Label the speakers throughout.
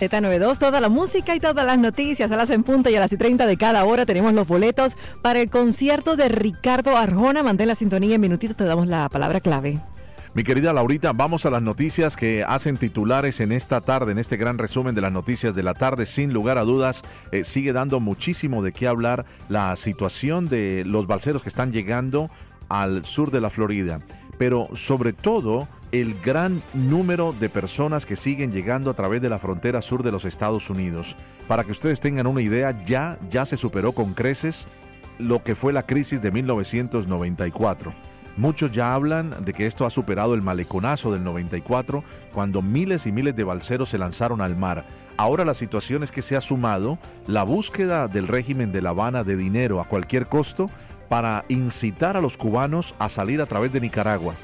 Speaker 1: Z92, toda la música y todas las noticias a las en punta y a las y 30 de cada hora tenemos los boletos para el concierto de Ricardo Arjona. Mantén la sintonía en minutitos, te damos la palabra clave.
Speaker 2: Mi querida Laurita, vamos a las noticias que hacen titulares en esta tarde, en este gran resumen de las noticias de la tarde. Sin lugar a dudas, eh, sigue dando muchísimo de qué hablar la situación de los balseros que están llegando al sur de la Florida, pero sobre todo el gran número de personas que siguen llegando a través de la frontera sur de los Estados Unidos. Para que ustedes tengan una idea, ya, ya se superó con creces lo que fue la crisis de 1994. Muchos ya hablan de que esto ha superado el maleconazo del 94, cuando miles y miles de balseros se lanzaron al mar. Ahora la situación es que se ha sumado la búsqueda del régimen de La Habana de dinero a cualquier costo para incitar a los cubanos a salir a través de Nicaragua.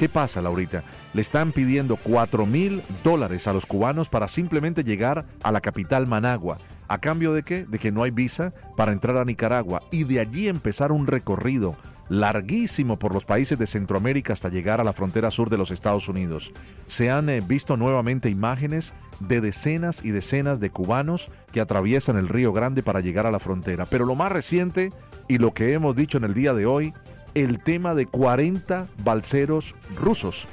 Speaker 2: ¿Qué pasa, Laurita? Le están pidiendo 4 mil dólares a los cubanos para simplemente llegar a la capital Managua. ¿A cambio de qué? De que no hay visa para entrar a Nicaragua y de allí empezar un recorrido larguísimo por los países de Centroamérica hasta llegar a la frontera sur de los Estados Unidos. Se han eh, visto nuevamente imágenes de decenas y decenas de cubanos que atraviesan el Río Grande para llegar a la frontera. Pero lo más reciente y lo que hemos dicho en el día de hoy el tema de 40 balseros rusos.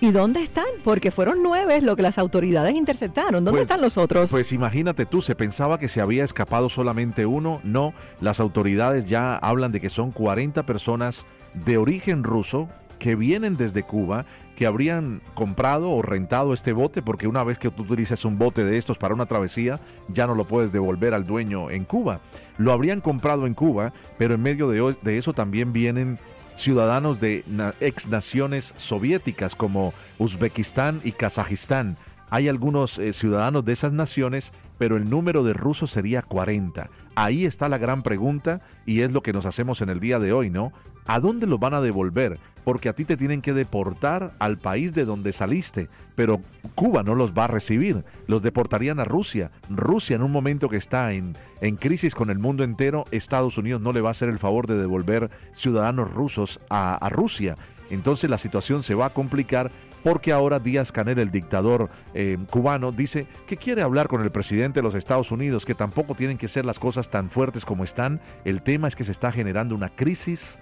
Speaker 1: ¿Y dónde están? Porque fueron nueve lo que las autoridades interceptaron. ¿Dónde
Speaker 2: Pues-
Speaker 1: están los otros?
Speaker 2: Pues imagínate tú, se pensaba que se había escapado solamente uno. No, las autoridades ya hablan de que son 40 personas de origen ruso que vienen desde Cuba, que habrían comprado o rentado este bote, porque una vez que tú utilizas un bote de estos para una travesía, ya no lo puedes devolver al dueño en Cuba. Lo habrían comprado en Cuba, pero en medio de, eso también vienen ciudadanos de ex naciones soviéticas como Uzbekistán y Kazajistán. Hay algunos eh, ciudadanos de esas naciones, pero el número de rusos sería 40. Ahí está la gran pregunta y es lo que nos hacemos en el día de hoy, ¿no? ¿A dónde los van a devolver? Porque a ti te tienen que deportar al país de donde saliste, pero Cuba no los va a recibir. Los deportarían a Rusia. Rusia en un momento que está en, en crisis con el mundo entero, Estados Unidos no le va a hacer el favor de devolver ciudadanos rusos a, a Rusia. Entonces la situación se va a complicar porque ahora Díaz Canel, el dictador eh, cubano, dice que quiere hablar con el presidente de los Estados Unidos, que tampoco tienen que ser las cosas tan fuertes como están. El tema es que se está generando una crisis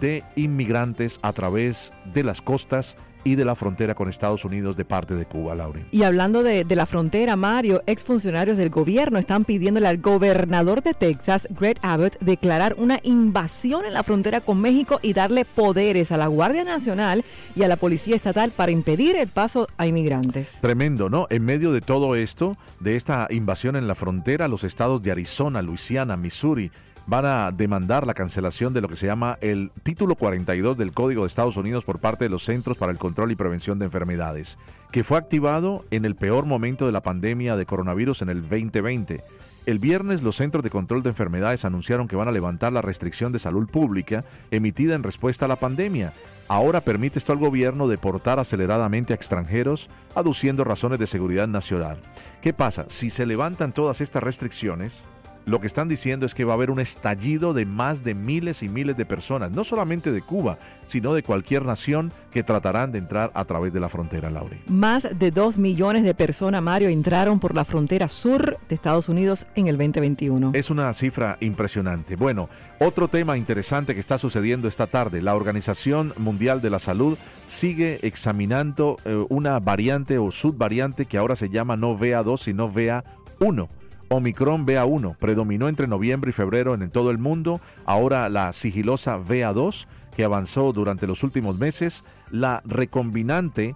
Speaker 2: de inmigrantes a través de las costas y de la frontera con Estados Unidos de parte de Cuba, Lauren.
Speaker 1: Y hablando de, de la frontera, Mario, exfuncionarios del gobierno están pidiéndole al gobernador de Texas, Greg Abbott, declarar una invasión en la frontera con México y darle poderes a la Guardia Nacional y a la Policía Estatal para impedir el paso a inmigrantes.
Speaker 2: Tremendo, ¿no? En medio de todo esto, de esta invasión en la frontera, los estados de Arizona, Luisiana, Missouri van a demandar la cancelación de lo que se llama el título 42 del Código de Estados Unidos por parte de los Centros para el Control y Prevención de Enfermedades, que fue activado en el peor momento de la pandemia de coronavirus en el 2020. El viernes los Centros de Control de Enfermedades anunciaron que van a levantar la restricción de salud pública emitida en respuesta a la pandemia. Ahora permite esto al gobierno deportar aceleradamente a extranjeros, aduciendo razones de seguridad nacional. ¿Qué pasa? Si se levantan todas estas restricciones, lo que están diciendo es que va a haber un estallido de más de miles y miles de personas, no solamente de Cuba, sino de cualquier nación que tratarán de entrar a través de la frontera, Laure.
Speaker 1: Más de dos millones de personas, Mario, entraron por la frontera sur de Estados Unidos en el 2021.
Speaker 2: Es una cifra impresionante. Bueno, otro tema interesante que está sucediendo esta tarde, la Organización Mundial de la Salud sigue examinando eh, una variante o subvariante que ahora se llama no VA2, sino VA1. Omicron BA1 predominó entre noviembre y febrero en todo el mundo, ahora la sigilosa BA2 que avanzó durante los últimos meses, la recombinante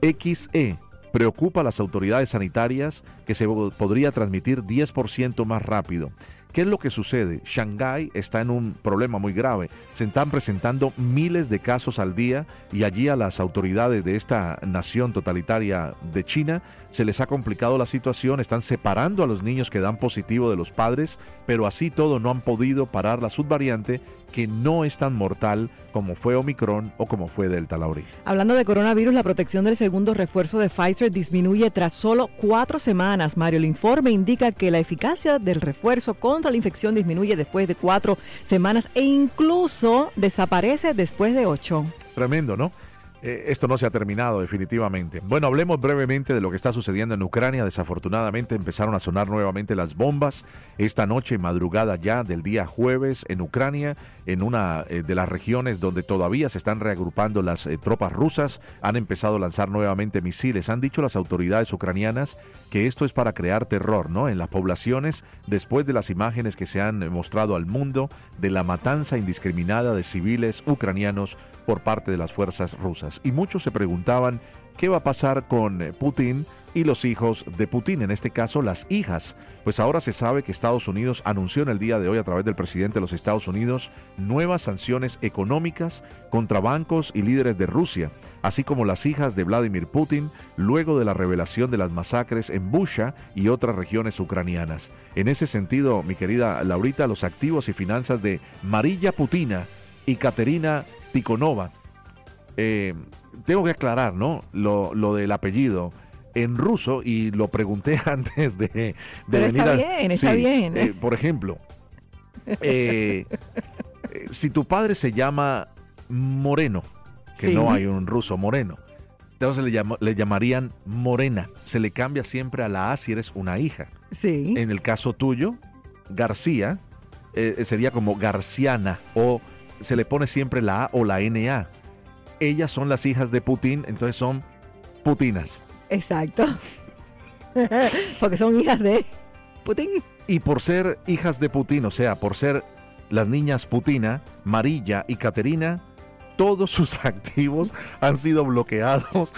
Speaker 2: XE preocupa a las autoridades sanitarias que se podría transmitir 10% más rápido. ¿Qué es lo que sucede? Shanghái está en un problema muy grave. Se están presentando miles de casos al día y allí a las autoridades de esta nación totalitaria de China se les ha complicado la situación. Están separando a los niños que dan positivo de los padres, pero así todo no han podido parar la subvariante que no es tan mortal como fue Omicron o como fue Delta Laurí.
Speaker 1: Hablando de coronavirus, la protección del segundo refuerzo de Pfizer disminuye tras solo cuatro semanas. Mario, el informe indica que la eficacia del refuerzo contra la infección disminuye después de cuatro semanas e incluso desaparece después de ocho.
Speaker 2: Tremendo, ¿no? Eh, esto no se ha terminado definitivamente. Bueno, hablemos brevemente de lo que está sucediendo en Ucrania. Desafortunadamente empezaron a sonar nuevamente las bombas esta noche, madrugada ya del día jueves en Ucrania, en una eh, de las regiones donde todavía se están reagrupando las eh, tropas rusas. Han empezado a lanzar nuevamente misiles. Han dicho las autoridades ucranianas que esto es para crear terror, ¿no? En las poblaciones después de las imágenes que se han mostrado al mundo de la matanza indiscriminada de civiles ucranianos por parte de las fuerzas rusas. Y muchos se preguntaban qué va a pasar con eh, Putin y los hijos de Putin, en este caso las hijas. Pues ahora se sabe que Estados Unidos anunció en el día de hoy a través del presidente de los Estados Unidos nuevas sanciones económicas contra bancos y líderes de Rusia, así como las hijas de Vladimir Putin, luego de la revelación de las masacres en Busha y otras regiones ucranianas. En ese sentido, mi querida Laurita, los activos y finanzas de Marilla Putina y Caterina Tikonova. Eh, tengo que aclarar, ¿no? Lo, lo, del apellido en ruso y lo pregunté antes de, de
Speaker 1: Pero
Speaker 2: venir
Speaker 1: está
Speaker 2: a-
Speaker 1: bien, está
Speaker 2: Sí,
Speaker 1: bien.
Speaker 2: eh, por ejemplo, eh, si tu padre se llama Moreno, que
Speaker 1: Sí.
Speaker 2: no hay un ruso moreno, entonces le, le llamarían Morena. Se le cambia siempre a la A si eres una hija.
Speaker 1: Sí.
Speaker 2: En el caso tuyo, García eh, sería como Garciana o se le pone siempre la A o la NA. Ellas son las hijas de Putin, entonces son putinas.
Speaker 1: Exacto. Porque son hijas de Putin.
Speaker 2: Y por ser hijas de Putin, o sea, por ser las niñas Putina, Marilla y Caterina, todos sus activos han sido bloqueados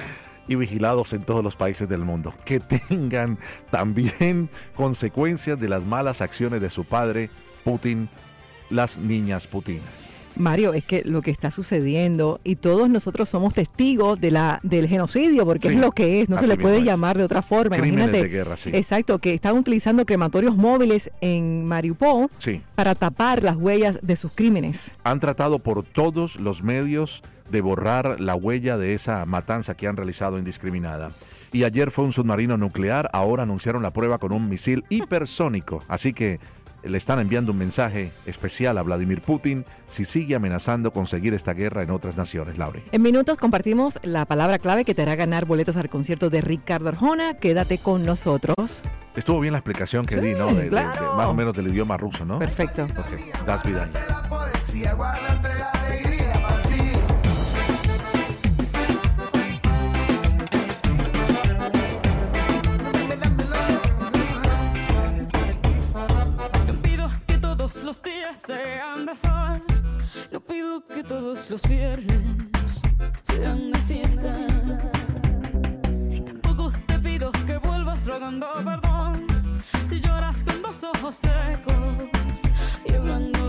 Speaker 2: y vigilados en todos los países del mundo. Que tengan también consecuencias de las malas acciones de su padre, Putin, las niñas putinas.
Speaker 1: Mario, es que lo que está sucediendo y todos nosotros somos testigos de la del genocidio, porque
Speaker 2: Sí,
Speaker 1: es lo que es, no se le puede
Speaker 2: es.
Speaker 1: llamar de otra forma.
Speaker 2: Crímenes
Speaker 1: Imagínate,
Speaker 2: de guerra, sí.
Speaker 1: exacto, que están utilizando crematorios móviles en Mariupol
Speaker 2: Sí,
Speaker 1: para tapar las huellas de sus crímenes.
Speaker 2: han tratado por todos los medios de borrar la huella de esa matanza que han realizado indiscriminada. Y ayer fue un submarino nuclear, ahora anunciaron la prueba con un misil hipersónico. Así que le están enviando un mensaje especial a Vladimir Putin si sigue amenazando conseguir esta guerra en otras naciones, Laure.
Speaker 1: En minutos compartimos la palabra clave que te hará ganar boletos al concierto de Ricardo Arjona. Quédate con nosotros.
Speaker 2: Estuvo bien la explicación que
Speaker 1: Sí,
Speaker 2: di, ¿no? De- de- de
Speaker 1: claro.
Speaker 2: más o menos del idioma ruso, ¿no?
Speaker 1: Perfecto.
Speaker 2: Ok, das vida.
Speaker 3: No pido que todos los viernes sean de fiesta. Y tampoco te pido que vuelvas rogando perdón. Si lloras con los ojos secos y hablando